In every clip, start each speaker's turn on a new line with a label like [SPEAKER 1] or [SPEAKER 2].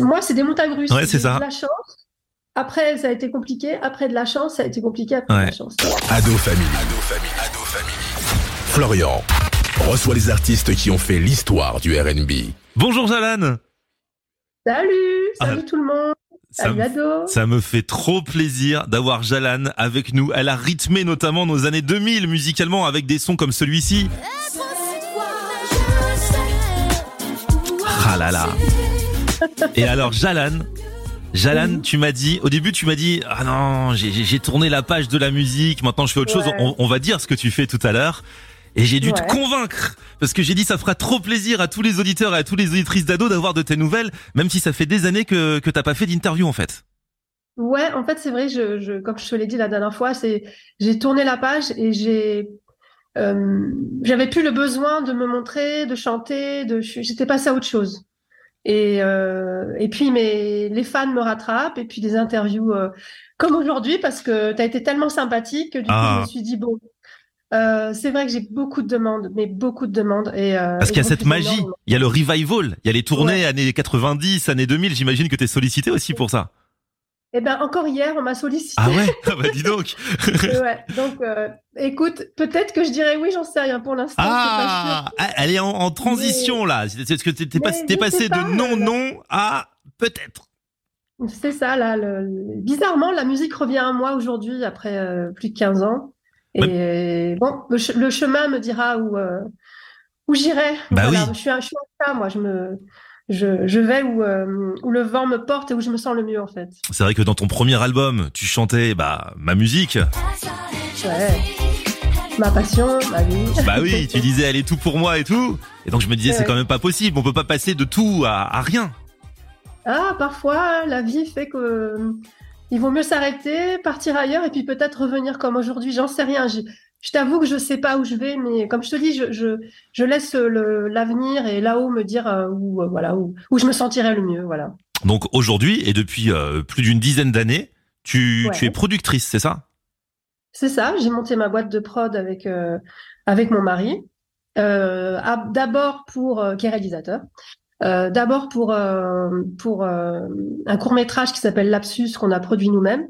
[SPEAKER 1] moi, c'est des montagnes russes.
[SPEAKER 2] Ouais, c'est ça.
[SPEAKER 1] De la chance. Après, ça a été compliqué. Après, de la chance, ça a été compliqué. Après, de la chance.
[SPEAKER 3] Ado Family. Ado Family. Ado Family. Florian reçoit les artistes qui ont fait l'histoire du R&B.
[SPEAKER 2] Bonjour Jalan
[SPEAKER 1] Salut, salut tout le monde.
[SPEAKER 2] Ah. ça, me-
[SPEAKER 1] Ado.
[SPEAKER 2] ça me fait trop plaisir d'avoir Jalan avec nous. Elle a rythmé notamment nos années 2000 musicalement avec des sons comme celui-ci. Ah là là. Et alors Jalan, Jalan, tu m'as dit, au début tu m'as dit, ah non, j'ai- tourné la page de la musique, maintenant je fais autre chose, on, on va dire ce que tu fais tout à l'heure. Et j'ai dû te convaincre, parce que j'ai dit ça fera trop plaisir à tous les auditeurs et à toutes les auditrices d'ado d'avoir de tes nouvelles, même si ça fait des années que, que t'as pas fait d'interview en fait.
[SPEAKER 1] Ouais, en fait, c'est vrai, je, je, comme je te l'ai dit la dernière fois, c'est, j'ai tourné la page et j'ai, euh, j'avais plus le besoin de me montrer, de chanter, de, j'étais passée à autre chose. Et, euh, et puis, mes, les fans me rattrapent et puis des interviews euh, comme aujourd'hui parce que tu as été tellement sympathique que du coup,
[SPEAKER 2] Ah.
[SPEAKER 1] je me suis dit, bon, euh, c'est vrai que j'ai beaucoup de demandes, mais beaucoup de demandes. Et, euh,
[SPEAKER 2] Parce qu'il y a cette magie, il y a le revival, il y a les tournées
[SPEAKER 1] Ouais.
[SPEAKER 2] années 90, années 2000, j'imagine que t'es sollicité aussi pour ça.
[SPEAKER 1] Eh ben, encore hier, on m'a sollicité.
[SPEAKER 2] Ah ouais? Ah bah dis donc
[SPEAKER 1] ouais, donc euh, écoute, peut-être que je dirais oui, j'en sais rien pour l'instant.
[SPEAKER 2] Ah,
[SPEAKER 1] pas
[SPEAKER 2] elle est en, en transition là. C'est ce que t'es pas- passé
[SPEAKER 1] pas,
[SPEAKER 2] de non non à peut-être.
[SPEAKER 1] C'est ça, là. le- Bizarrement, la musique revient à moi aujourd'hui après euh, plus de 15 ans. Et bon, le, che- le chemin me dira où, euh, où j'irai.
[SPEAKER 2] Bah
[SPEAKER 1] Voilà,
[SPEAKER 2] oui.
[SPEAKER 1] Je suis un, je suis un chat, moi. Je, me, je, je vais où, euh, où le vent me porte et où je me sens le mieux, en fait.
[SPEAKER 2] C'est vrai que dans ton premier album, tu chantais bah ma musique.
[SPEAKER 1] Ouais. Ma passion, ma vie.
[SPEAKER 2] Bah oui, tu disais elle est tout pour moi et tout. Et donc je me disais c'est quand même pas possible. On peut pas passer de tout à, à rien.
[SPEAKER 1] Ah, parfois, la vie fait que euh, il vaut mieux s'arrêter, partir ailleurs et puis peut-être revenir comme aujourd'hui. J'en sais rien. Je, t'avoue que je sais pas où je vais, mais comme je te dis, je, je, je laisse l'avenir et là-haut me dire euh, où, euh, voilà, où, où je me sentirai le mieux. Voilà.
[SPEAKER 2] Donc aujourd'hui et depuis euh, plus d'une dizaine d'années, tu,
[SPEAKER 1] Ouais.
[SPEAKER 2] tu es productrice, c'est ça?
[SPEAKER 1] C'est ça. J'ai monté ma boîte de prod avec, euh, avec mon mari. Euh, d'abord pour, qui est réalisateur. Euh, d'abord pour, euh, pour euh, un court métrage qui s'appelle Lapsus qu'on a produit nous-mêmes,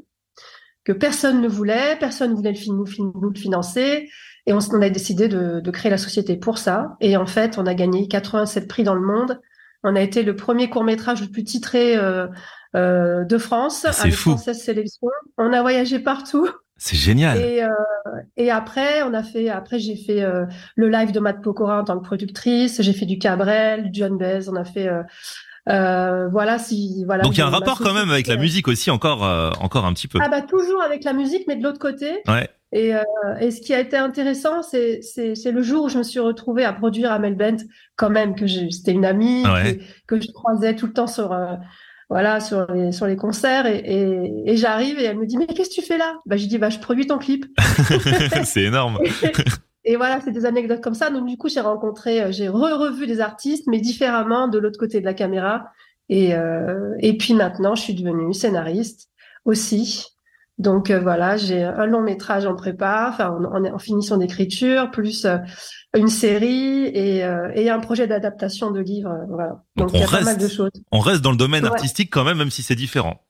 [SPEAKER 1] que personne ne voulait, personne ne voulait le, fin- nous, le financer, et on, a décidé de, de créer la société pour ça. Et en fait, on a gagné 87 prix dans le monde. On a été le premier court métrage le plus titré euh, euh, de France, avec
[SPEAKER 2] fou.
[SPEAKER 1] 116 sélections. On a voyagé partout.
[SPEAKER 2] C'est génial.
[SPEAKER 1] Et, euh, et après, on a fait, après j'ai fait euh, le live de Matt Pokora en tant que productrice. J'ai fait du Cabrel, du John Baez. On a fait, euh, voilà, si, voilà.
[SPEAKER 2] Donc il y a un rapport quand même avec la musique aussi encore euh, encore un petit peu.
[SPEAKER 1] Ah bah toujours avec la musique, mais de l'autre côté.
[SPEAKER 2] Ouais.
[SPEAKER 1] Et, euh, et ce qui a été intéressant, c'est le jour où je me suis retrouvée à produire Amel Bent, quand même que j'ai- c'était une amie
[SPEAKER 2] Ouais.
[SPEAKER 1] que, que je croisais tout le temps sur voilà sur les sur les concerts et, et, et j'arrive et elle me dit mais qu'est-ce que tu fais là? Bah je dis bah je produis ton clip.
[SPEAKER 2] c'est énorme.
[SPEAKER 1] Et voilà, c'est des anecdotes comme ça. Donc du coup, j'ai rencontré, euh, j'ai re-revu des artistes, mais différemment de l'autre côté de la caméra. Et euh, et puis maintenant, je suis devenue scénariste aussi. Donc euh, voilà, j'ai un long métrage en prépa, enfin en, en, en finition d'écriture, plus euh, une série et, euh, et un projet d'adaptation de livre. euh, voilà.
[SPEAKER 2] Donc,
[SPEAKER 1] Donc il y a
[SPEAKER 2] on
[SPEAKER 1] pas mal
[SPEAKER 2] reste-
[SPEAKER 1] de choses.
[SPEAKER 2] On reste dans le domaine
[SPEAKER 1] Ouais.
[SPEAKER 2] artistique quand même, même si c'est différent.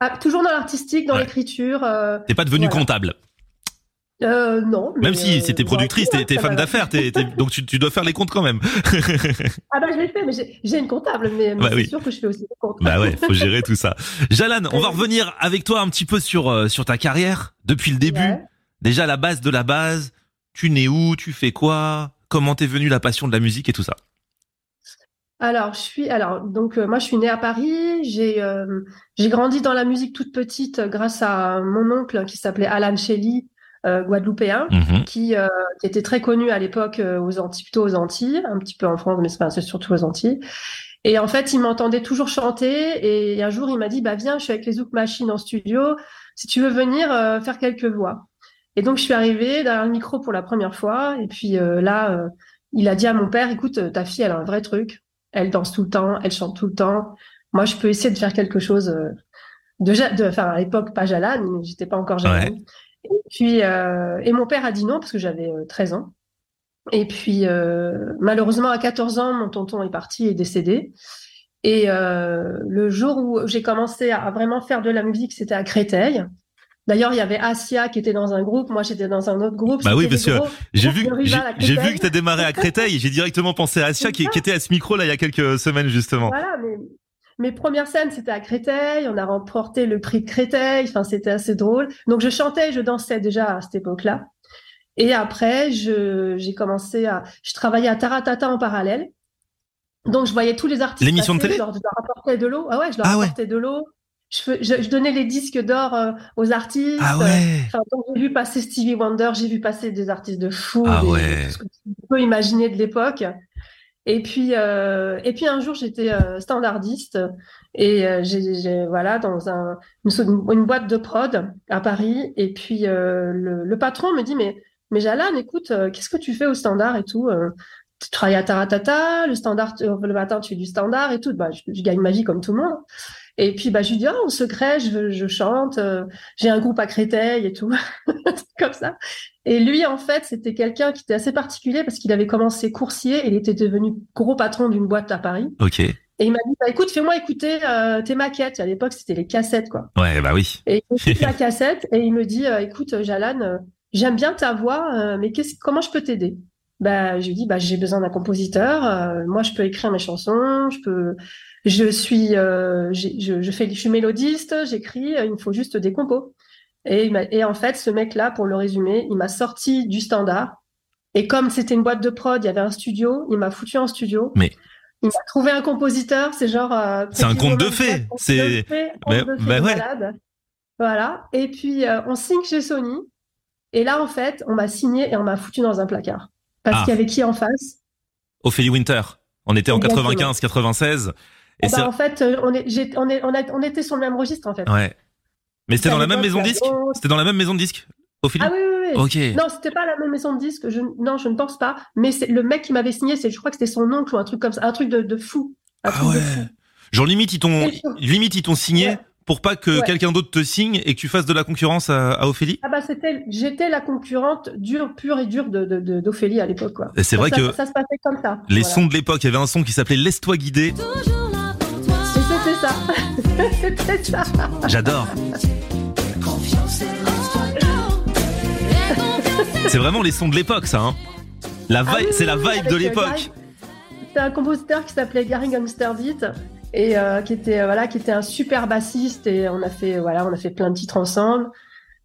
[SPEAKER 1] Ah, toujours dans l'artistique, dans
[SPEAKER 2] Ouais.
[SPEAKER 1] l'écriture.
[SPEAKER 2] T'es pas devenue
[SPEAKER 1] Voilà.
[SPEAKER 2] comptable.
[SPEAKER 1] Euh, non.
[SPEAKER 2] Même si
[SPEAKER 1] euh,
[SPEAKER 2] c'était productrice, t'es
[SPEAKER 1] hein,
[SPEAKER 2] femme d'affaires, donc tu, tu dois faire les comptes quand même.
[SPEAKER 1] Ah bah je l'ai fait, mais j'ai une comptable, mais, mais
[SPEAKER 2] Bah
[SPEAKER 1] c'est
[SPEAKER 2] oui.
[SPEAKER 1] sûr que je fais aussi des comptes.
[SPEAKER 2] Bah ouais, faut gérer tout ça. Jalan, on va
[SPEAKER 1] Euh.
[SPEAKER 2] revenir avec toi un petit peu sur euh, sur ta carrière depuis le début.
[SPEAKER 1] Ouais.
[SPEAKER 2] Déjà la base de la base. Tu nais où Tu fais quoi Comment t'es venue la passion de la musique et tout ça?
[SPEAKER 1] Alors, je suis alors donc euh, moi je suis née à Paris, j'ai euh, j'ai grandi dans la musique toute petite grâce à mon oncle qui s'appelait Alan Shelley, guadeloupéen,
[SPEAKER 2] Mhm.
[SPEAKER 1] qui euh, qui était très connu à l'époque euh, aux Antilles, plutôt aux Antilles, un petit peu en France, mais c'est surtout aux Antilles. Et en fait, il m'entendait toujours chanter et un jour il m'a dit bah viens, je suis avec les Zouk Machines en studio, si tu veux venir euh, faire quelques voix. Et donc je suis arrivée derrière le micro pour la première fois et puis euh, là euh, il a dit à mon père écoute euh, ta fille elle a un vrai truc elle danse tout le temps, elle chante tout le temps. Moi, je peux essayer de faire quelque chose euh, de, de enfin à l'époque pas Jalane, mais j'étais pas encore Jalane. Et puis euh, et mon père a dit non parce que j'avais euh, 13 ans. Et puis euh, malheureusement à 14 ans, mon tonton est parti et décédé. Et euh, le jour où j'ai commencé à vraiment faire de la musique, c'était à Créteil. D'ailleurs, il y avait Asia qui était dans un groupe, moi j'étais dans un autre groupe.
[SPEAKER 2] Bah oui, parce que j'ai vu, j'ai vu que tu as démarré à Créteil j'ai directement pensé à Asia qui, qui, était à ce micro là il y a quelques semaines justement.
[SPEAKER 1] Voilà, mais mes premières scènes c'était à Créteil, on a remporté le prix de Créteil, enfin c'était assez drôle. Donc je chantais, je dansais déjà à cette époque-là. Et après, j'ai commencé à, je travaillais à Taratata en parallèle. Donc je voyais tous les artistes.
[SPEAKER 2] L'émission de télé.
[SPEAKER 1] Je leur, apportais de l'eau. Ah ouais, je leur ah apportais de l'eau je, je, donnais les disques d'or euh, aux artistes.
[SPEAKER 2] Ah ouais.
[SPEAKER 1] j'ai vu passer Stevie Wonder, j'ai vu passer des artistes de fou,
[SPEAKER 2] ah ouais.
[SPEAKER 1] ce que tu peux imaginer de l'époque. Et puis, euh, et puis un jour, j'étais euh, standardiste et euh, j'ai voilà dans un, une, boîte de prod à Paris. Et puis le, le, patron me dit mais mais Jalan, écoute, qu'est-ce que tu fais au standard et tout Tu travailles à Taratata, le standard le matin tu fais du standard et tout. Bah, je, je gagne ma vie comme tout le monde. Et puis bah je lui dis oh, en secret je, je chante, euh, j'ai un groupe à Créteil et tout comme ça. Et lui en fait c'était quelqu'un qui était assez particulier parce qu'il avait commencé coursier et il était devenu gros patron d'une boîte à Paris.
[SPEAKER 2] Ok.
[SPEAKER 1] Et il m'a dit bah, écoute fais-moi écouter euh, tes maquettes. À l'époque c'était les cassettes quoi.
[SPEAKER 2] Ouais bah oui.
[SPEAKER 1] Et il la cassette et il me dit euh, écoute Jalan j'aime bien ta voix mais qu'est-ce comment je peux t'aider? Bah, je lui dis, bah, j'ai besoin d'un compositeur. moi, je peux écrire mes chansons, je peux, je suis, euh, je, je, fais, je suis mélodiste, j'écris, il me faut juste des compos. Et, et en fait, ce mec-là, pour le résumer, il m'a sorti du standard. Et comme c'était une boîte de prod, il y avait un studio, il m'a foutu en studio.
[SPEAKER 2] Mais
[SPEAKER 1] il m'a trouvé un compositeur, c'est genre. Euh,
[SPEAKER 2] c'est un conte de fées. C'est.
[SPEAKER 1] Mais, bah ouais. Voilà. Et puis euh, on signe chez Sony. Et là, en fait, on m'a signé et on m'a foutu dans un placard. Parce ah. qu'il y avait qui en face?
[SPEAKER 2] Ophélie Winter. On était en 95-96.
[SPEAKER 1] Et bah, en fait, euh, on, est, on, est, on, a, on, était sur le même registre en fait.
[SPEAKER 2] Ouais. Mais c'était dans la même maison de disque C'était dans la même maison de disque
[SPEAKER 1] Ah oui, oui, oui.
[SPEAKER 2] Ok.
[SPEAKER 1] Non, c'était pas la même maison de disque. Je, non, je ne pense pas. Mais le mec qui m'avait signé, c'est, je crois que c'était son oncle ou un truc comme ça, un truc de, de fou.
[SPEAKER 2] ah ouais. Genre limite ils t'ont, limite ils t'ont signé pour pas que quelqu'un d'autre te signe et que tu fasses de la concurrence à, à Ophélie
[SPEAKER 1] Ah bah c'était, j'étais la concurrente dure, pure et dure de, de, d'Ophélie à l'époque quoi.
[SPEAKER 2] c'est vrai que
[SPEAKER 1] ça se passait comme ça.
[SPEAKER 2] Les sons de l'époque, il y avait un son qui s'appelait Laisse-toi guider.
[SPEAKER 1] C'était C'était ça.
[SPEAKER 2] J'adore. C'est vraiment les sons de l'époque, ça. Hein la ah c'est la vibe de l'époque.
[SPEAKER 1] C'est un compositeur qui s'appelait Gary Gunsterbeat et euh, qui était euh, voilà, qui était un super bassiste et on a fait voilà, on a fait plein de titres ensemble.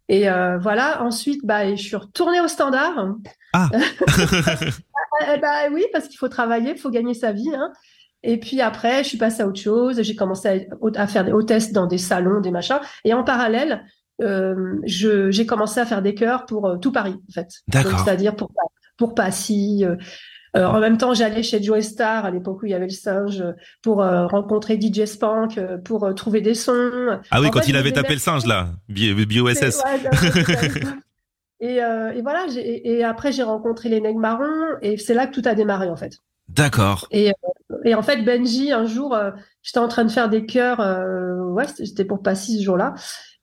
[SPEAKER 1] Et euh, voilà. Ensuite, bah, je suis retournée au standard.
[SPEAKER 2] Ah.
[SPEAKER 1] bah oui, parce qu'il faut travailler, il faut gagner sa vie. Hein. Et puis après, je suis passée à autre chose. J'ai commencé à, faire des hôtesses dans des salons, des machins. Et en parallèle, euh, j'ai commencé à faire des chœurs pour euh, tout Paris, en fait. C'est-à-dire pour pour Passy. Euh, en même temps, j'allais chez Joe Star à l'époque où il y avait le singe pour rencontrer DJ Spank, pour trouver des sons.
[SPEAKER 2] Ah oui, quand il avait tapé le singe là, BioSS.
[SPEAKER 1] et, et, voilà. Et, après, j'ai rencontré les Nègres Marrons et c'est là que tout a démarré en fait.
[SPEAKER 2] D'accord.
[SPEAKER 1] Et, euh, et, en fait, Benji, un jour, euh, j'étais en train de faire des chœurs, euh, ouais, c'était pour Passy ce jour-là.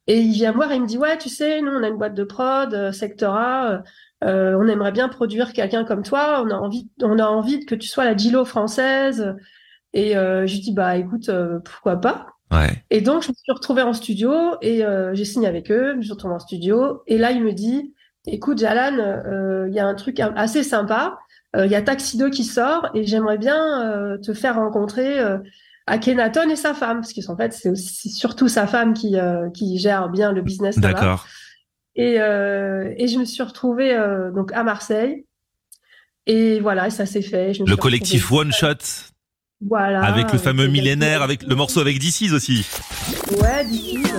[SPEAKER 1] Et il vient me voir et il me dit, ouais, tu sais, nous, on a une boîte de prod, Sectora, on aimerait bien produire quelqu'un comme toi, on a envie, on a envie que tu sois la Gilo française. Et je lui dis, bah écoute, pourquoi pas?
[SPEAKER 2] Ouais.
[SPEAKER 1] Et donc, je me suis retrouvée en studio et j'ai signé avec eux, je me suis retrouvée en studio. Et là, il me dit, écoute, Jalan, il y a un truc assez sympa il euh, y a Taxi 2 qui sort et j'aimerais bien euh, te faire rencontrer euh, Akhenaton et sa femme, parce qu'en fait, c'est surtout sa femme qui, qui gère bien le business.
[SPEAKER 2] D'accord.
[SPEAKER 1] Et, et je me suis retrouvée donc à Marseille. Et voilà, ça s'est fait.
[SPEAKER 2] le collectif One Shot.
[SPEAKER 1] Voilà.
[SPEAKER 2] Avec le fameux millénaire, avec le morceau avec DC's aussi.
[SPEAKER 1] Ouais, DC's.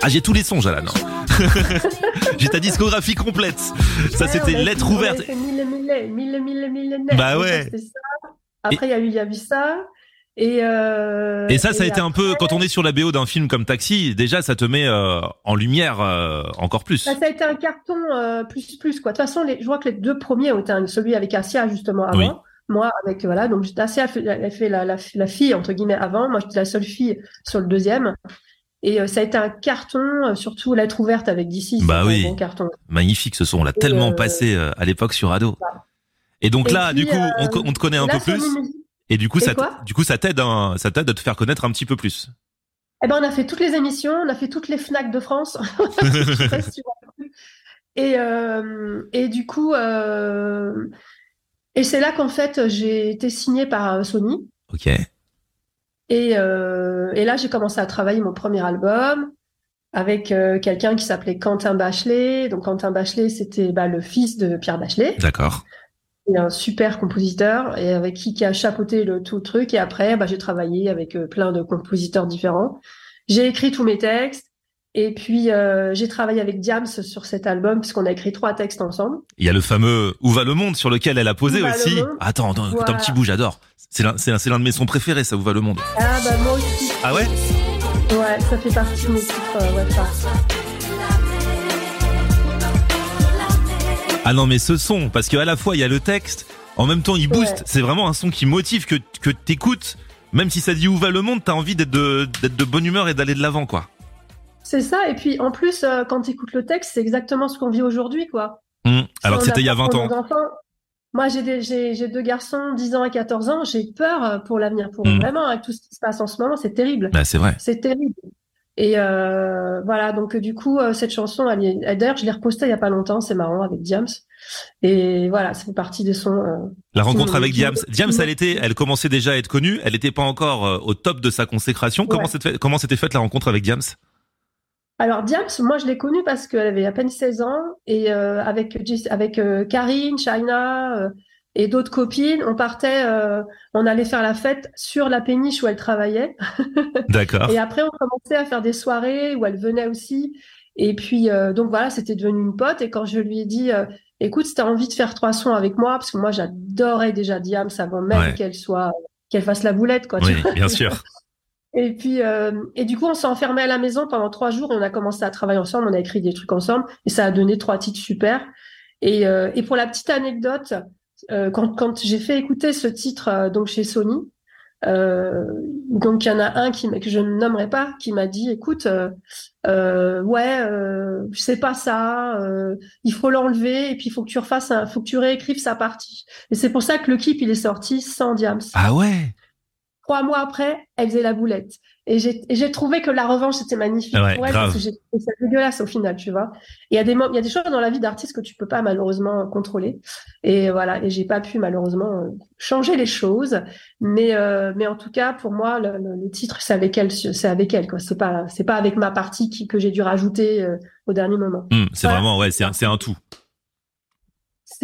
[SPEAKER 2] Ah, j'ai tous les sons, Jalan. J'ai ta discographie complète. Ça, c'était lettre ouverte.
[SPEAKER 1] Mille, mille, mille, mille, mille,
[SPEAKER 2] Bah ouais.
[SPEAKER 1] Après, il y a eu, il y a eu ça. Et, euh,
[SPEAKER 2] et ça, ça a été un peu quand on est sur la BO d'un film comme Taxi, déjà ça te met euh, en lumière euh, encore plus.
[SPEAKER 1] Bah, ça a été un carton euh, plus plus quoi. De toute façon, les, je vois que les deux premiers ont été celui avec Asia justement avant. Moi avec voilà donc Asia elle fait la, la, la, fille entre guillemets avant. Moi j'étais la seule fille sur le deuxième. Et euh, ça a été un carton, euh, surtout l'être ouverte avec DC.
[SPEAKER 2] Bah oui. carton. Magnifique ce son, on l'a tellement euh, passé à l'époque sur Ado. Et donc là, du coup, on, on, te connaît un peu plus. Et du coup, ça, du coup, ça t'aide, ça t'aide à te faire connaître un petit peu plus.
[SPEAKER 1] Eh ben, on a fait toutes les émissions, on a fait toutes les Fnac de France. et, euh, et du coup, euh, et c'est là qu'en fait, j'ai été signée par Sony.
[SPEAKER 2] Ok.
[SPEAKER 1] Et, et là, j'ai commencé à travailler mon premier album avec quelqu'un qui s'appelait Quentin Bachelet. Donc, Quentin Bachelet, c'était bah, le fils de Pierre Bachelet.
[SPEAKER 2] D'accord
[SPEAKER 1] et un super compositeur et avec qui, qui a chapeauté le tout le truc. Et après, bah, j'ai travaillé avec euh, plein de compositeurs différents. J'ai écrit tous mes textes. Et puis euh, j'ai travaillé avec Diams sur cet album puisqu'on a écrit trois textes ensemble.
[SPEAKER 2] Il y a le fameux Où va le monde sur lequel elle a posé aussi. Attends, attends un petit bout, j'adore. C'est l'un, de mes sons préférés, ça Où va le monde.
[SPEAKER 1] Ah bah moi aussi.
[SPEAKER 2] Ah ouais?
[SPEAKER 1] Ouais, ça fait partie de mes titres. Euh, ouais.
[SPEAKER 2] Ah non, mais ce son, parce qu'à la fois il y a le texte, en même temps il booste. C'est vraiment un son qui motive que que t'écoutes, même si ça dit où va le monde, t'as envie d'être de d'être de bonne humeur et d'aller de l'avant, quoi.
[SPEAKER 1] C'est ça. Et puis en plus, euh, quand t'écoutes le texte, c'est exactement ce qu'on vit aujourd'hui, quoi.
[SPEAKER 2] Mmh. Alors c'était il y a 20 ans.
[SPEAKER 1] moi, j'ai deux garçons, 10 ans et 14 ans. J'ai peur euh, pour l'avenir, pour mmh. vraiment avec tout ce qui se passe en ce moment, c'est terrible.
[SPEAKER 2] Bah, c'est vrai.
[SPEAKER 1] C'est terrible. Et euh, voilà, donc du coup, cette chanson, elle, d'ailleurs, je l'ai repostée il y a pas longtemps, c'est marrant, avec Diams. Et voilà, ça fait partie des sons. Euh,
[SPEAKER 2] la rencontre avec Diams. Diams, elle était, elle commençait déjà à être connue, elle n'était pas encore au top de sa consécration. Comment s'était faite la rencontre avec Diams?
[SPEAKER 1] Alors Diams, moi je l'ai connue parce qu'elle avait à peine 16 ans et avec avec Karine, China, et d'autres copines, on partait, euh, on allait faire la fête sur la péniche où elle travaillait.
[SPEAKER 2] D'accord.
[SPEAKER 1] et après, on commençait à faire des soirées où elle venait aussi. Et puis, euh, donc voilà, c'était devenu une pote. Et quand je lui ai dit, euh, écoute, si t'as envie de faire trois sons avec moi, parce que moi, j'adorais déjà Diams avant même qu'elle soit, qu'elle fasse la boulette, quoi.
[SPEAKER 2] Oui, bien sûr.
[SPEAKER 1] Et puis, et du coup, on s'est enfermé à la maison pendant trois jours on a commencé à travailler ensemble. On a écrit des trucs ensemble et ça a donné trois titres super. Et, et pour la petite anecdote, euh, quand, quand j'ai fait écouter ce titre euh, donc chez Sony, euh, donc il y en a un qui que je ne nommerai pas qui m'a dit écoute euh, ouais euh, sais pas ça il faut l'enlever et puis il faut que tu refasses un, faut que tu réécrives sa partie et c'est pour ça que le clip il est sorti sans Diams
[SPEAKER 2] ah ouais?
[SPEAKER 1] Trois mois après elle faisait la boulette et j'ai trouvé que la revanche c'était magnifique
[SPEAKER 2] ouais, pour elle parce que
[SPEAKER 1] c'est dégueulasse au final, tu vois. Il y a des il y a des choses dans la vie d'artiste que tu peux pas malheureusement contrôler. Et voilà, et j'ai pas pu malheureusement changer les choses, mais euh, mais en tout cas pour moi le, le, titre c'est avec elle, c'est avec elle quoi. C'est pas c'est pas avec ma partie qui, que j'ai dû rajouter euh, au dernier moment.
[SPEAKER 2] Mmh, c'est vraiment ouais, c'est un, c'est un tout.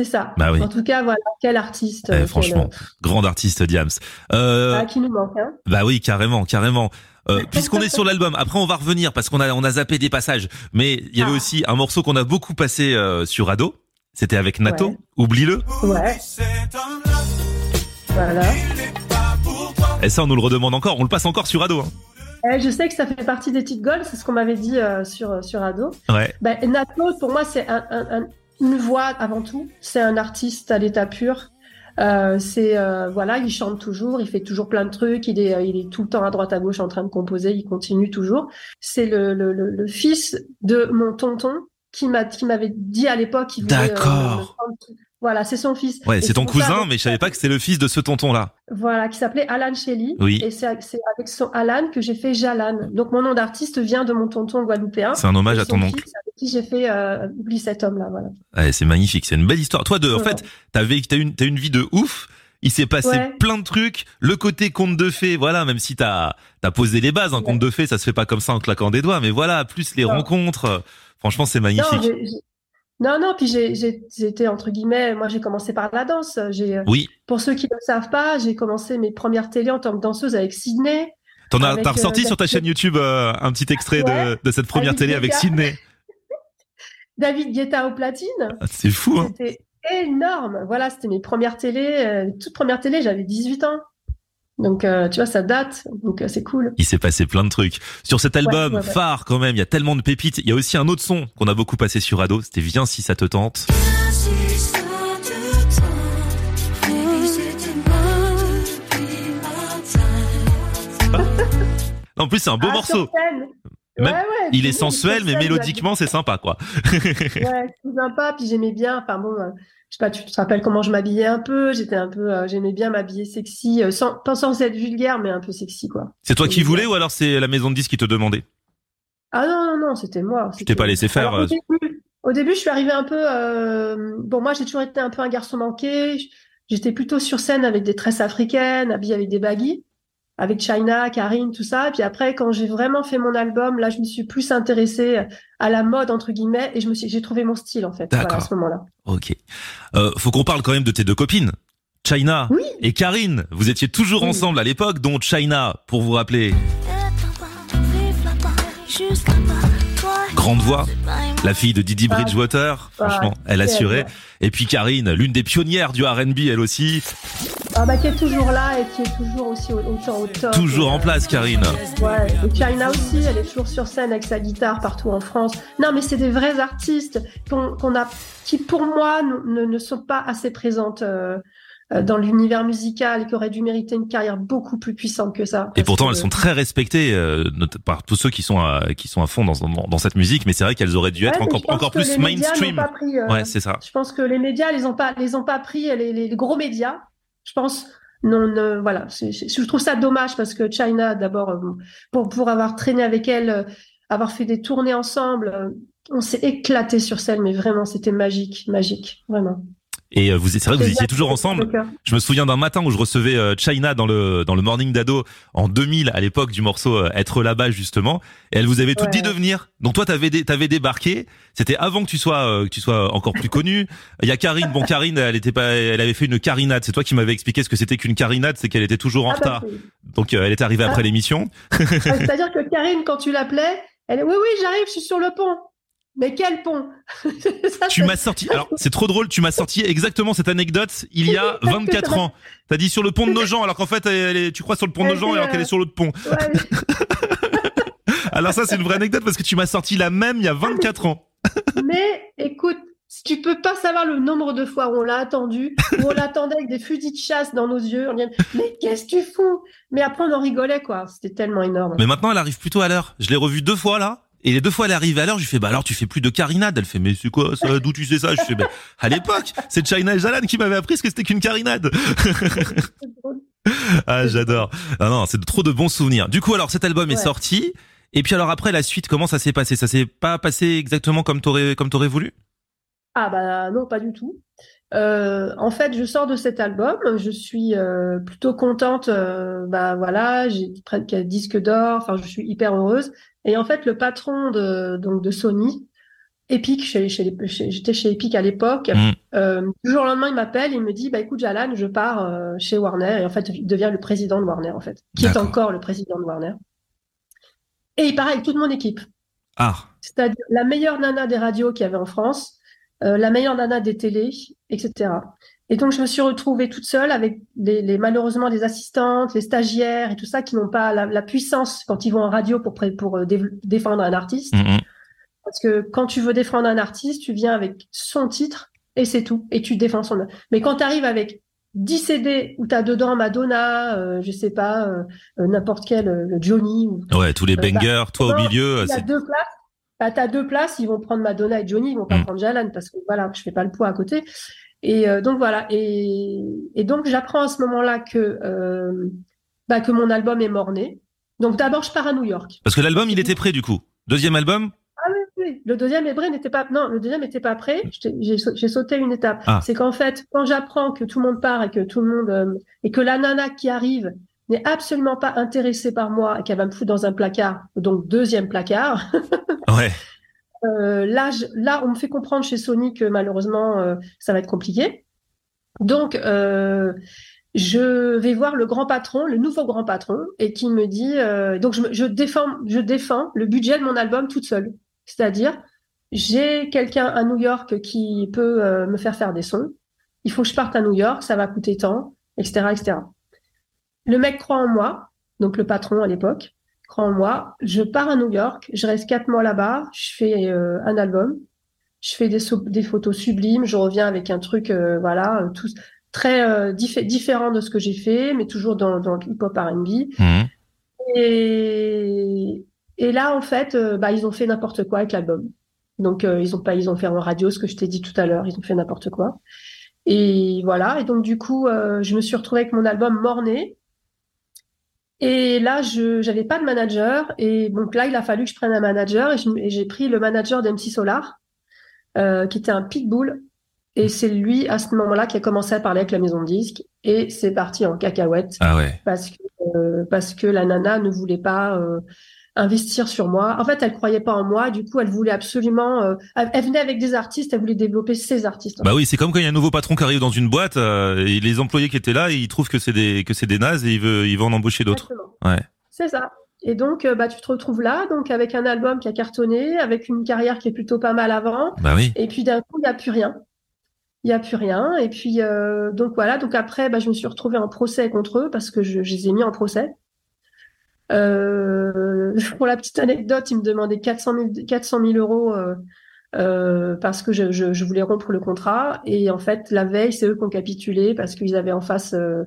[SPEAKER 1] C'est ça.
[SPEAKER 2] Bah oui.
[SPEAKER 1] En tout cas, voilà, quel artiste.
[SPEAKER 2] Eh, franchement, grande artiste Diams. Euh,
[SPEAKER 1] ah, qui nous manque. Hein
[SPEAKER 2] bah oui, carrément, carrément. Euh, puisqu'on est sur l'album, après on va revenir parce qu'on a on a zappé des passages, mais il y avait ah. aussi un morceau qu'on a beaucoup passé euh, sur Ado. C'était avec Nato. Oublie-le.
[SPEAKER 1] Ouais. Voilà.
[SPEAKER 2] Et ça, on nous le redemande encore. On le passe encore sur Ado. Hein.
[SPEAKER 1] Eh, je sais que ça fait partie des petites goals, c'est ce qu'on m'avait dit euh, sur sur Ado.
[SPEAKER 2] Ouais.
[SPEAKER 1] Ben, Nato, pour moi, c'est un, un, une voix avant tout. C'est un artiste à l'état pur. Euh, c'est euh, voilà, il chante toujours, il fait toujours plein de trucs, il est il est tout le temps à droite à gauche en train de composer, il continue toujours. C'est le, le, le, fils de mon tonton qui m'a qui m'avait dit à l'époque qu'il
[SPEAKER 2] voulait. Euh, D'accord.
[SPEAKER 1] Voilà, c'est son fils.
[SPEAKER 2] Ouais, c'est ton cousin, mais je savais pas que c'était le fils de ce tonton-là.
[SPEAKER 1] Voilà, qui s'appelait Alan Shelley.
[SPEAKER 2] Oui.
[SPEAKER 1] Et c'est avec son Alan que j'ai fait Jalan. Donc mon nom d'artiste vient de mon tonton guadeloupéen.
[SPEAKER 2] C'est un hommage à ton oncle.
[SPEAKER 1] Avec qui j'ai fait euh, Oublie cet homme-là, voilà.
[SPEAKER 2] Ouais, c'est magnifique, c'est une belle histoire. Toi, de, en fait, t'as une, t'as une vie de ouf. Il s'est passé plein de trucs. Le côté conte de fées, voilà, même si t'as, t'as posé les bases, un conte de fées, ça se fait pas comme ça en claquant des doigts, mais voilà, plus les rencontres. Franchement, c'est magnifique.
[SPEAKER 1] Non, non, puis j'ai été entre guillemets, moi j'ai commencé par la danse. J'ai, euh,
[SPEAKER 2] oui.
[SPEAKER 1] Pour ceux qui ne le savent pas, j'ai commencé mes premières télé en tant que danseuse avec Sydney.
[SPEAKER 2] T'en as, t'as ressorti euh, sur ta chaîne YouTube euh, un petit extrait de, de, cette première télé avec Sydney.
[SPEAKER 1] David Guetta au platine.
[SPEAKER 2] Ah, c'est fou, hein.
[SPEAKER 1] C'était énorme. Voilà, c'était mes premières télé, toute première télé, j'avais 18 ans. Donc, euh, tu vois, ça date, donc euh, c'est cool.
[SPEAKER 2] Il s'est passé plein de trucs. Sur cet album, phare quand même, il y a tellement de pépites. Il y a aussi un autre son qu'on a beaucoup passé sur Ado, c'était Viens si ça te tente. En plus, c'est un beau
[SPEAKER 1] ah,
[SPEAKER 2] morceau. Il est sensuel, mais mélodiquement, c'est sympa, quoi.
[SPEAKER 1] ouais, c'est sympa. Puis j'aimais bien. Enfin bon, euh, je sais pas, tu te rappelles comment je m'habillais un peu. J'étais un peu, euh, j'aimais bien m'habiller sexy, euh, sans, pas sans être vulgaire, mais un peu sexy, quoi.
[SPEAKER 2] C'est toi qui voulais ou alors c'est la maison de disques qui te demandait?
[SPEAKER 1] Ah non, non, non, c'était moi.
[SPEAKER 2] Tu t'es pas laissé faire.
[SPEAKER 1] au, début, je suis arrivée un peu. Bon, moi, j'ai toujours été un peu un garçon manqué. J'étais plutôt sur scène avec des tresses africaines, habillée avec des baguilles avec China, Karine, tout ça. Et puis après, quand j'ai vraiment fait mon album, là, je me suis plus intéressée à la mode entre guillemets et je me suis, j'ai trouvé mon style en fait. à ce moment-là.
[SPEAKER 2] Ok. Euh, faut qu'on parle quand même de tes deux copines. China et Karine, vous étiez toujours ensemble à l'époque, dont China, pour vous rappeler. Grande voix, la fille de Didi Bridgewater, franchement, elle assurait. Et puis Karine, l'une des pionnières du R&B, elle aussi.
[SPEAKER 1] Ah bah qui est toujours là et qui est toujours aussi au, au, top.
[SPEAKER 2] Toujours en place, Karine.
[SPEAKER 1] Ouais. Et China aussi, elle est toujours sur scène avec sa guitare partout en France. Non, mais c'est des vrais artistes qu'on a, qui pour moi ne, ne, sont pas assez présentes. Euh, dans l'univers musical et qui auraient dû mériter une carrière beaucoup plus puissante que ça.
[SPEAKER 2] Et pourtant, elles sont très respectées euh, par tous ceux qui sont à, qui sont à fond dans, dans, cette musique, mais c'est vrai qu'elles auraient dû être encore, encore plus mainstream.
[SPEAKER 1] euh, ouais, c'est ça. Je pense que les médias, les ont pas, les ont pas pris les, les gros médias je pense non, voilà, je trouve ça dommage parce que China, d'abord, euh, pour, pour avoir traîné avec elle, euh, avoir fait des tournées ensemble, euh, on s'est éclaté sur scène, mais vraiment, c'était magique, magique, vraiment.
[SPEAKER 2] Et euh, vous, c'est vrai que vous étiez toujours ensemble. Je me souviens d'un matin où je recevais euh, China dans le dans le Morning d'ado en 2000 à l'époque du morceau euh, Être là-bas justement. Et elle vous avait tout dit de venir. Donc toi t'avais t'avais débarqué. C'était avant que tu sois que tu sois encore plus connu. Il y a Karine. Bon Karine, elle était pas, elle avait fait une carinade. C'est toi qui m'avais expliqué ce que c'était qu'une carinade, c'est qu'elle était toujours en ah bah, retard. Donc elle est arrivée après ah. l'émission.
[SPEAKER 1] Ah, c'est-à-dire que Karine, quand tu l'appelais, elle oui oui j'arrive, je suis sur le pont. Mais quel pont
[SPEAKER 2] Tu m'as sorti. Alors c'est trop drôle. Tu m'as sorti exactement cette anecdote il y a 24 ans. T'as dit sur le pont de Nogent, alors qu'en fait, elle est, tu crois sur le pont de Nogent alors qu'elle est sur l'autre pont. alors ça, c'est une vraie anecdote parce que tu m'as sorti la même il y a 24 ans.
[SPEAKER 1] Mais écoute, si tu peux pas savoir le nombre de fois où on l'a attendu, où on l'attendait avec des fusils de chasse dans nos yeux, on disait mais qu'est-ce que tu fous? Mais après on en rigolait quoi, c'était tellement énorme.
[SPEAKER 2] Mais maintenant elle arrive plutôt à l'heure. Je l'ai revue deux fois là. Et les deux fois, elle arrive à l'heure, je lui fais, bah alors tu fais plus de carinade. Elle fait, mais c'est quoi ça? D'où tu sais ça? Je fais, bah, à l'époque, c'est China et Jalan qui m'avaient appris ce que c'était qu'une carinade. ah, j'adore. Ah non, c'est trop de bons souvenirs. Du coup, alors cet album est sorti. Et puis alors après, la suite, comment ça s'est passé? Ça s'est pas passé exactement comme t'aurais comme t'aurais voulu?
[SPEAKER 1] Ah bah non, pas du tout. Euh, en fait, je sors de cet album, je suis euh, plutôt contente. Euh, bah voilà, j'ai presque disque d'or. Enfin, je suis hyper heureuse. Et en fait, le patron de donc de Sony, Epic, chez, chez, j'étais chez Epic à l'époque. Mm. Euh, du jour au lendemain, il m'appelle, il me dit, bah écoute, Jalan, je pars euh, chez Warner. Et en fait, il devient le président de Warner, en fait, qui est encore le président de Warner. Et il part avec toute mon équipe.
[SPEAKER 2] Ah.
[SPEAKER 1] C'est-à-dire la meilleure nana des radios qu'il y avait en France, euh, la meilleure nana des télés, etc. Et donc, je me suis retrouvée toute seule avec les, malheureusement les assistantes, les stagiaires et tout ça qui n'ont pas la, puissance quand ils vont en radio pour, pour euh, défendre un artiste. Mm-hmm. Parce que quand tu veux défendre un artiste, tu viens avec son titre et c'est tout. Et tu défends son. Mais quand tu arrives avec 10 CD où tu as dedans Madonna, euh, je sais pas, euh, n'importe quel, Johnny. Ou,
[SPEAKER 2] ouais, tous les bangers, toi au milieu.
[SPEAKER 1] Tu as deux places. Bah, tu as deux places, ils vont prendre Madonna et Johnny, ils vont pas mm. prendre Jalan parce que voilà, je fais pas le poids à côté. Et euh, donc voilà. Et, et donc j'apprends à ce moment-là que euh, bah, que mon album est mort-né. Donc d'abord je pars à New York.
[SPEAKER 2] Parce que l'album il était prêt du coup. Deuxième album?
[SPEAKER 1] Ah oui, oui. Le deuxième est prêt n'était pas. Non, le deuxième n'était pas prêt. J'ai sauté une étape. Ah. C'est qu'en fait quand j'apprends que tout le monde part et que tout le monde euh, et que la nana qui arrive n'est absolument pas intéressée par moi et qu'elle va me foutre dans un placard, donc deuxième placard. Euh, là, on me fait comprendre chez Sony que malheureusement, euh, ça va être compliqué. Donc, euh, je vais voir le grand patron, le nouveau grand patron, et qui me dit, donc je, je, défends, je défends le budget de mon album toute seule. C'est-à-dire, j'ai quelqu'un à New York qui peut me faire faire des sons. Il faut que je parte à New York, ça va coûter tant, etc., etc. Le mec croit en moi, donc le patron à l'époque crois-moi, je pars à New York, je reste quatre mois là-bas, je fais euh, un album, je fais des, des, photos sublimes, je reviens avec un truc, euh, voilà, tout, très euh, différent de ce que j'ai fait, mais toujours dans, dans le hip-hop R&B. Mmh. Et, Et là, en fait, bah, ils ont fait n'importe quoi avec l'album. Donc, ils ont pas, ils ont fait en radio ce que je t'ai dit tout à l'heure. Ils ont fait n'importe quoi. Et voilà. Et donc, du coup, je me suis retrouvée avec mon album Morné. Et là, je j'avais pas de manager. Et donc là, il a fallu que je prenne un manager. Et j'ai pris le manager d'MC Solar, qui était un pitbull et c'est lui, à ce moment-là, qui a commencé à parler avec la maison de disques. Et c'est parti en cacahuète.
[SPEAKER 2] Ah ouais.
[SPEAKER 1] Parce que, euh, parce que la nana ne voulait pas euh, investir sur moi. En fait, elle croyait pas en moi. Du coup, elle voulait absolument. Euh, elle venait avec des artistes. Elle voulait développer ses artistes.
[SPEAKER 2] Bah oui, c'est comme quand il y a un nouveau patron qui arrive dans une boîte. et les employés qui étaient là, ils trouvent que c'est des que c'est des nazes et ils veulent ils vont en embaucher d'autres. Ouais.
[SPEAKER 1] C'est ça. Et donc, bah, tu te retrouves là, donc avec un album qui a cartonné, avec une carrière qui est plutôt pas mal avant.
[SPEAKER 2] Bah oui.
[SPEAKER 1] Et puis d'un coup, il n'y a plus rien il n'y a plus rien. Et puis, euh, donc voilà. Donc après, bah, je me suis retrouvée en procès contre eux parce que je, je les ai mis en procès. Euh, pour la petite anecdote, ils me demandaient 400 000, 400 000 euros euh, euh, parce que je, je, je, voulais rompre le contrat. Et en fait, la veille, c'est eux qui ont capitulé parce qu'ils avaient en face euh,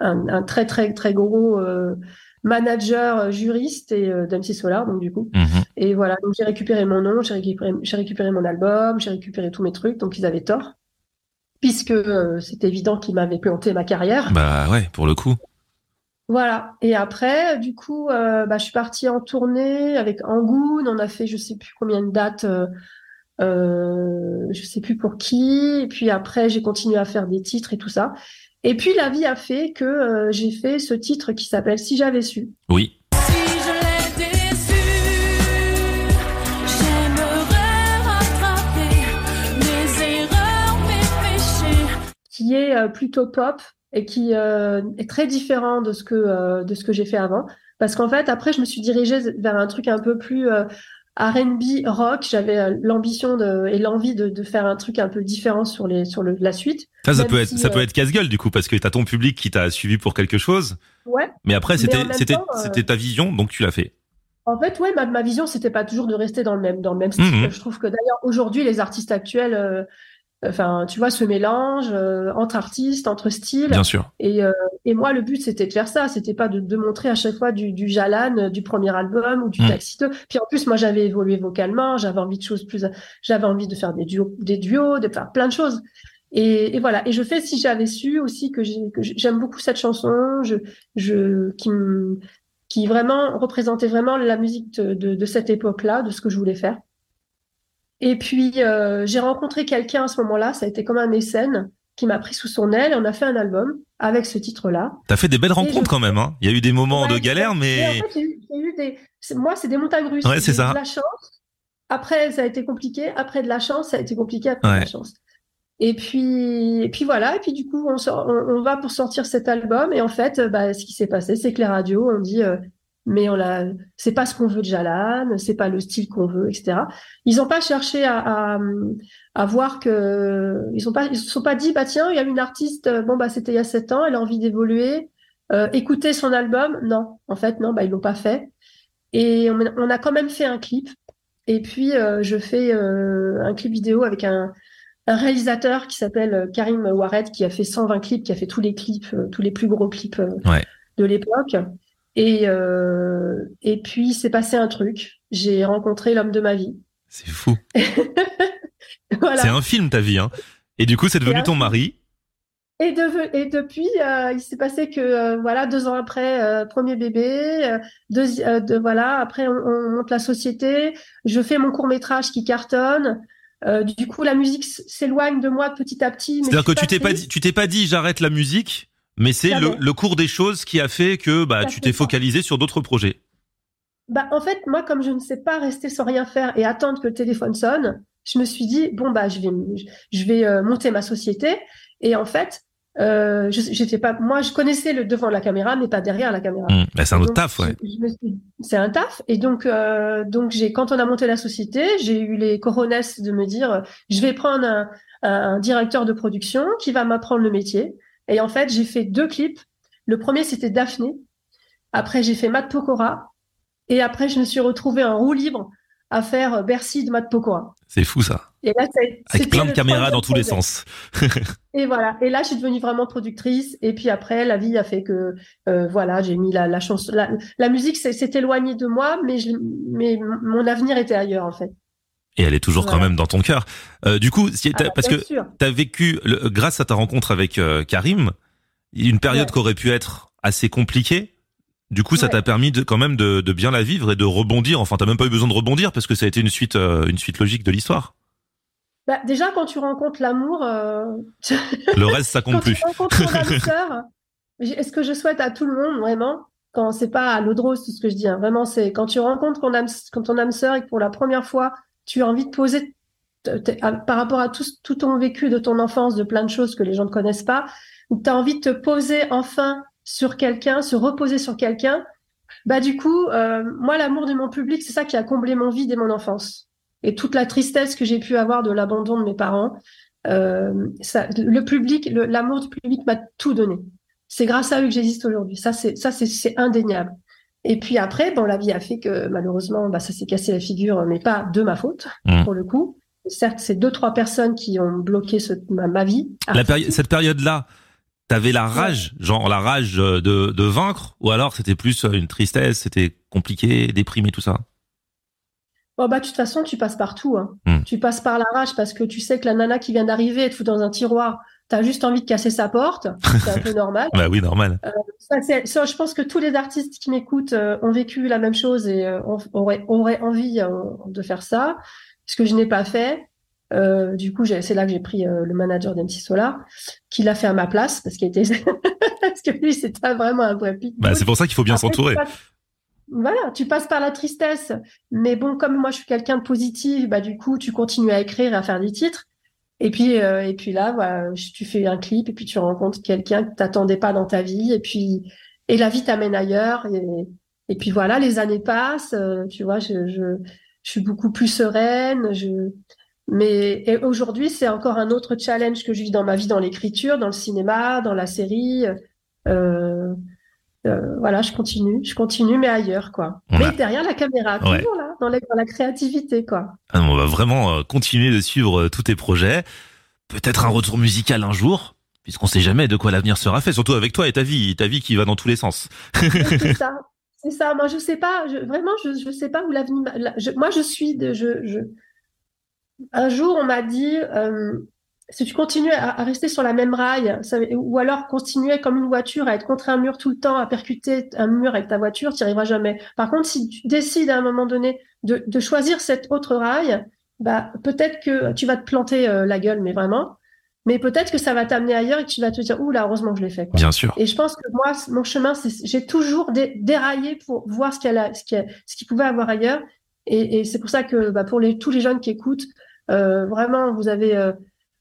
[SPEAKER 1] un, un, très, très, très gros euh, manager juriste et euh, d'MC Solar, donc du coup.
[SPEAKER 2] Mhm.
[SPEAKER 1] Et voilà, donc j'ai récupéré mon nom, j'ai récupéré, j'ai récupéré mon album, j'ai récupéré tous mes trucs, donc ils avaient tort puisque euh, c'est évident qu'il m'avait planté ma carrière.
[SPEAKER 2] Bah ouais, pour le coup.
[SPEAKER 1] Voilà. Et après, du coup, euh, bah, je suis partie en tournée avec Angoon. On a fait, je sais plus combien de dates, euh, euh, je sais plus pour qui. Et puis après, j'ai continué à faire des titres et tout ça. Et puis la vie a fait que euh, j'ai fait ce titre qui s'appelle Si j'avais su.
[SPEAKER 2] Oui.
[SPEAKER 1] qui est euh, plutôt pop et qui euh, est très différent de ce que euh, de ce que j'ai fait avant. Parce qu'en fait, après, je me suis dirigée vers un truc un peu plus R&B rock. J'avais l'ambition de, et l'envie de, de, faire un truc un peu différent sur les sur le, la suite.
[SPEAKER 2] Ça, ça peut être ça peut être casse-gueule du coup parce que t'as ton public qui t'a suivi pour quelque chose.
[SPEAKER 1] Ouais.
[SPEAKER 2] Mais après, c'était c'était c'était ta vision, donc tu l'as fait.
[SPEAKER 1] En fait, ouais, ma, ma vision, c'était pas toujours de rester dans le même dans le même style. Mmh je trouve que d'ailleurs aujourd'hui, les artistes actuels enfin tu vois ce mélange euh, entre artistes entre styles.
[SPEAKER 2] Bien sûr.
[SPEAKER 1] Et, euh, et moi le but c'était de faire ça. C'était pas de, de, montrer à chaque fois du, du Jalan euh, du premier album ou du mmh. Taxi 2 puis en plus moi j'avais évolué vocalement. J'avais envie de choses plus j'avais envie de faire des duos des duos de faire plein de choses. Et, et voilà. Et je fais si j'avais su aussi que j'aime beaucoup cette chanson. Je je qui me qui vraiment représentait vraiment la musique de, de, de cette époque là de ce que je voulais faire et puis, euh, j'ai rencontré quelqu'un à ce moment-là, ça a été comme un mécène qui m'a pris sous son aile et on a fait un album avec ce titre-là.
[SPEAKER 2] T'as fait des belles rencontres quand même, hein. Il y a eu des moments de galère, mais...
[SPEAKER 1] en fait, eu, eu des... Moi, c'est des montagnes russes.
[SPEAKER 2] Ouais, c'est ça.
[SPEAKER 1] De la chance. Après, ça a été compliqué. Après, de la chance, ça a été compliqué. Après, de la chance. Et puis, et puis voilà. Et puis du coup, on, sort, on, on, va pour sortir cet album. Et en fait, bah, ce qui s'est passé, c'est que les radios ont dit, euh, mais on l'a, c'est pas ce qu'on veut de Jalan, c'est pas le style qu'on veut, etc. Ils ont pas cherché à, à, à, voir que, ils ont pas, ils se sont pas dit, bah tiens, il y a une artiste, bon bah c'était il y a sept ans, elle a envie d'évoluer, euh, écouter son album, non, en fait non, bah ils l'ont pas fait. Et on, on, a quand même fait un clip. Et puis euh, je fais euh, un clip vidéo avec un, un réalisateur qui s'appelle Karim Wared, qui a fait 120 clips, qui a fait tous les clips, euh, tous les plus gros clips euh,
[SPEAKER 2] ouais.
[SPEAKER 1] de l'époque. Et, euh, et puis, c'est passé un truc. J'ai rencontré l'homme de ma vie.
[SPEAKER 2] C'est fou. voilà. C'est un film, ta vie. Hein. Et du coup, c'est devenu ton mari.
[SPEAKER 1] Et, de, et depuis, euh, il s'est passé que euh, voilà deux ans après, premier bébé, deux, de, voilà après on, on, monte la société, je fais mon court métrage qui cartonne. du coup, la musique s'éloigne de moi petit à petit.
[SPEAKER 2] C'est-à-dire que tu t'es pas dit, tu t'es pas dit j'arrête la musique, mais c'est le, le, cours des choses qui a fait que bah, tu t'es focalisé sur d'autres projets.
[SPEAKER 1] Bah, en fait, moi, comme je ne sais pas rester sans rien faire et attendre que le téléphone sonne, je me suis dit, bon, bah, je vais, je vais euh, monter ma société. Et en fait, euh, j'étais pas, moi, je connaissais le devant de la caméra, mais pas derrière la caméra.
[SPEAKER 2] Mmh, bah, c'est un autre taf, ouais.
[SPEAKER 1] C'est un taf. Et donc, euh, donc j'ai, quand on a monté la société, j'ai eu les coronesses de me dire, je vais prendre un, un directeur de production qui va m'apprendre le métier. Et en fait, j'ai fait deux clips. Le premier, c'était Daphné. Après, j'ai fait Matt Pokora. Et après, je me suis retrouvée en roue libre à faire Bercy de Matt Pokora.
[SPEAKER 2] C'est fou ça. Et là, Avec plein de caméras dans tous les sens.
[SPEAKER 1] et voilà. Et là, je suis devenue vraiment productrice. Et puis après, la vie a fait que, euh, voilà, j'ai mis la, la chance. La, musique s'est éloignée de moi, mais, je, mais mon avenir était ailleurs en fait.
[SPEAKER 2] Et elle est toujours quand même dans ton cœur. Euh, du coup, si, ah, parce que tu as vécu, le, grâce à ta rencontre avec euh, Karim, une période qui aurait pu être assez compliquée. Du coup, ça t'a permis de, quand même de, de, bien la vivre et de rebondir. Enfin, t'as même pas eu besoin de rebondir parce que ça a été une suite, euh, une suite logique de l'histoire.
[SPEAKER 1] Bah, déjà, quand tu rencontres l'amour,
[SPEAKER 2] le reste, ça compte quand plus.
[SPEAKER 1] Tu rencontres ton sœur, est-ce que je souhaite à tout le monde vraiment quand c'est pas à l'eau de rose tout ce que je dis, hein, vraiment c'est quand tu rencontres ton âme, quand ton âme sœur et que pour la première fois tu as envie de poser par rapport à tout, ton vécu de ton enfance, de plein de choses que les gens ne connaissent pas, ou tu as envie de te poser enfin sur quelqu'un, se reposer sur quelqu'un, bah du coup, euh, moi, l'amour de mon public, c'est ça qui a comblé mon vie dès mon enfance. Et toute la tristesse que j'ai pu avoir de l'abandon de mes parents, euh, le public, l'amour du public m'a tout donné. C'est grâce à eux que j'existe aujourd'hui. Ça, c'est indéniable. Et puis après, bon, la vie a fait que malheureusement, bah, ça s'est cassé la figure, mais pas de ma faute mmh. pour le coup. Certes, c'est deux trois personnes qui ont bloqué ce, ma, vie.
[SPEAKER 2] La cette période-là, T'avais la rage, genre la rage de, de vaincre, ou alors c'était plus une tristesse, c'était compliqué, déprimé, tout ça?
[SPEAKER 1] Bon bah de toute façon tu passes partout. Hein. Hmm. Tu passes par la rage parce que tu sais que la nana qui vient d'arriver te fout dans un tiroir. T'as juste envie de casser sa porte. C'est un peu normal.
[SPEAKER 2] bah oui normal.
[SPEAKER 1] Euh, ça, je pense que tous les artistes qui m'écoutent euh, ont vécu la même chose et euh, auraient, auraient, envie de faire ça. Ce que je n'ai pas fait. Du coup, c'est là que j'ai pris le manager d'MC Solar, qui l'a fait à ma place, parce qu'il était, parce que lui, c'était vraiment un vrai pic.
[SPEAKER 2] Bah, c'est pour ça qu'il faut bien s'entourer.
[SPEAKER 1] Voilà, tu passes par la tristesse, mais bon, comme moi, je suis quelqu'un de positif, bah du coup, tu continues à écrire et à faire des titres. Et puis, euh, et puis là, voilà, tu fais un clip et puis tu rencontres quelqu'un que t'attendais pas dans ta vie, et puis et la vie t'amène ailleurs. Et, puis voilà, les années passent. tu vois, je, je, je suis beaucoup plus sereine. Je mais aujourd'hui, c'est encore un autre challenge que je vis dans ma vie, dans l'écriture, dans le cinéma, dans la série. Euh, euh, voilà, je continue, je continue, mais ailleurs, quoi. Mais derrière la caméra, toujours là, dans la, créativité, quoi.
[SPEAKER 2] Ah, on va vraiment euh, continuer de suivre tous tes projets. Peut-être un retour musical un jour, puisqu'on sait jamais de quoi l'avenir sera fait, surtout avec toi et ta vie, ta vie qui va dans tous les sens.
[SPEAKER 1] c'est ça, c'est ça. Moi, je sais pas, vraiment, je, je sais pas où l'avenir. Moi, je suis de, je, je, un jour, on m'a dit, euh, si tu continues à, rester sur la même rail, ou alors continuer comme une voiture à être contre un mur tout le temps, à percuter un mur avec ta voiture, tu n'y arriveras jamais. Par contre, si tu décides à un moment donné de, choisir cette autre rail, bah peut-être que tu vas te planter euh, la gueule, mais vraiment. Mais peut-être que ça va t'amener ailleurs et que tu vas te dire, ouh là, heureusement que je l'ai fait.
[SPEAKER 2] Bien sûr.
[SPEAKER 1] Et je pense que moi, mon chemin, j'ai toujours déraillé pour voir ce qu'il ce ce pouvait avoir ailleurs. Et, c'est pour ça que bah, pour les, tous les jeunes qui écoutent, euh, vraiment, vous avez, euh,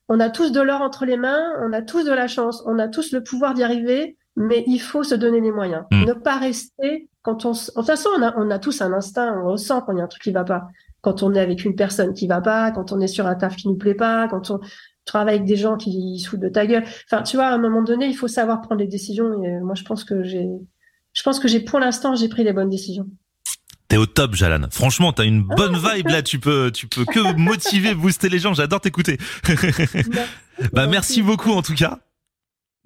[SPEAKER 1] on a tous de l'or entre les mains, on a tous de la chance, on a tous le pouvoir d'y arriver, mais il faut se donner les moyens. Mm. Ne pas rester quand on, de toute façon, on a, on a tous un instinct, on ressent quand il y a un truc qui va pas. Quand on est avec une personne qui va pas, quand on est sur un taf qui nous plaît pas, quand on travaille avec des gens qui se foutent de ta gueule. Enfin, tu vois, à un moment donné, il faut savoir prendre des décisions. Et moi, je pense que j'ai, je pense que j'ai, pour l'instant, j'ai pris les bonnes décisions.
[SPEAKER 2] T'es au top, Jalan. Franchement, t'as une bonne vibe là. Tu peux, tu peux que motiver, booster les gens. J'adore t'écouter. bah, merci beaucoup en tout cas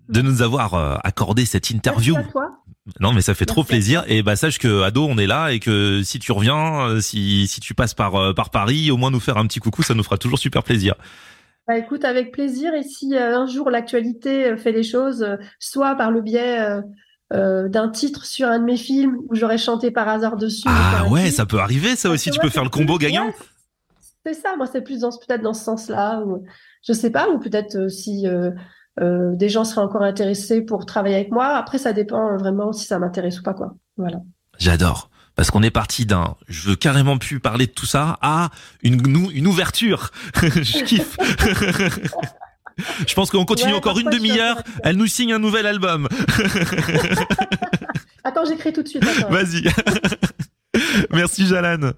[SPEAKER 2] de nous avoir euh, accordé cette interview.
[SPEAKER 1] Merci à toi.
[SPEAKER 2] Non, mais ça fait trop plaisir. Et bah sache que Ado, on est là et que si tu reviens, euh, si si tu passes par euh, par Paris, au moins nous faire un petit coucou, ça nous fera toujours super plaisir.
[SPEAKER 1] Bah écoute, avec plaisir. Et si un jour l'actualité fait les choses, soit par le biais euh, d'un titre sur un de mes films où j'aurais chanté par hasard dessus.
[SPEAKER 2] Ah ouais, ça peut arriver, ça aussi. Tu peux faire le combo gagnant.
[SPEAKER 1] c'est ça. Moi, c'est plus dans peut-être dans ce sens-là. Ou, je sais pas. Ou peut-être euh, si euh, des gens seraient encore intéressés pour travailler avec moi. Après, ça dépend vraiment si ça m'intéresse ou pas, quoi. Voilà.
[SPEAKER 2] J'adore. Parce qu'on est parti d'un, je veux carrément plus parler de tout ça, à une, une ouverture. je kiffe. Je pense qu'on continue encore une demi-heure. Elle nous signe un nouvel album.
[SPEAKER 1] attends, j'écris tout de suite.
[SPEAKER 2] Vas-y. merci Jalan.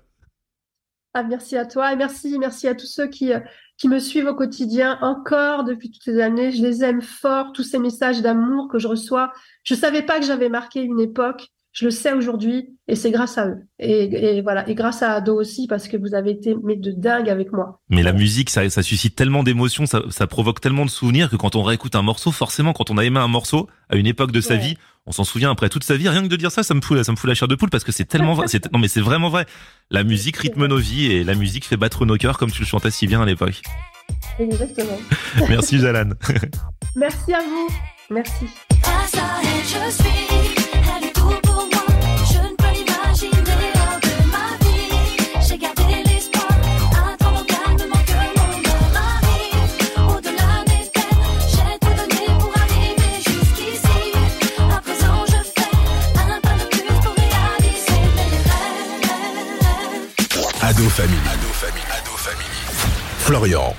[SPEAKER 1] Ah, merci à toi et merci, merci à tous ceux qui, euh, qui me suivent au quotidien encore depuis toutes ces années. Je les aime fort, tous ces messages d'amour que je reçois. Je savais pas que j'avais marqué une époque.
[SPEAKER 4] Je le sais aujourd'hui et c'est grâce à eux. Et, voilà, et grâce à Ado aussi parce que vous avez été mais de dingue avec moi.
[SPEAKER 2] Mais la musique, ça, ça suscite tellement d'émotions, ça, ça, provoque tellement de souvenirs que quand on réécoute un morceau, forcément, quand on a aimé un morceau à une époque de sa vie, on s'en souvient après toute sa vie. Rien que de dire ça, ça me fout, ça me fout la chair de poule parce que c'est tellement vrai. Non mais c'est vraiment vrai. La musique rythme nos vies et la musique fait battre nos cœurs comme tu le chantais si bien à l'époque.
[SPEAKER 4] Exactement.
[SPEAKER 2] Merci Jalan.
[SPEAKER 4] Merci à vous. Merci.
[SPEAKER 3] Florian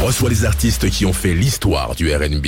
[SPEAKER 3] reçoit les artistes qui ont fait l'histoire du RB.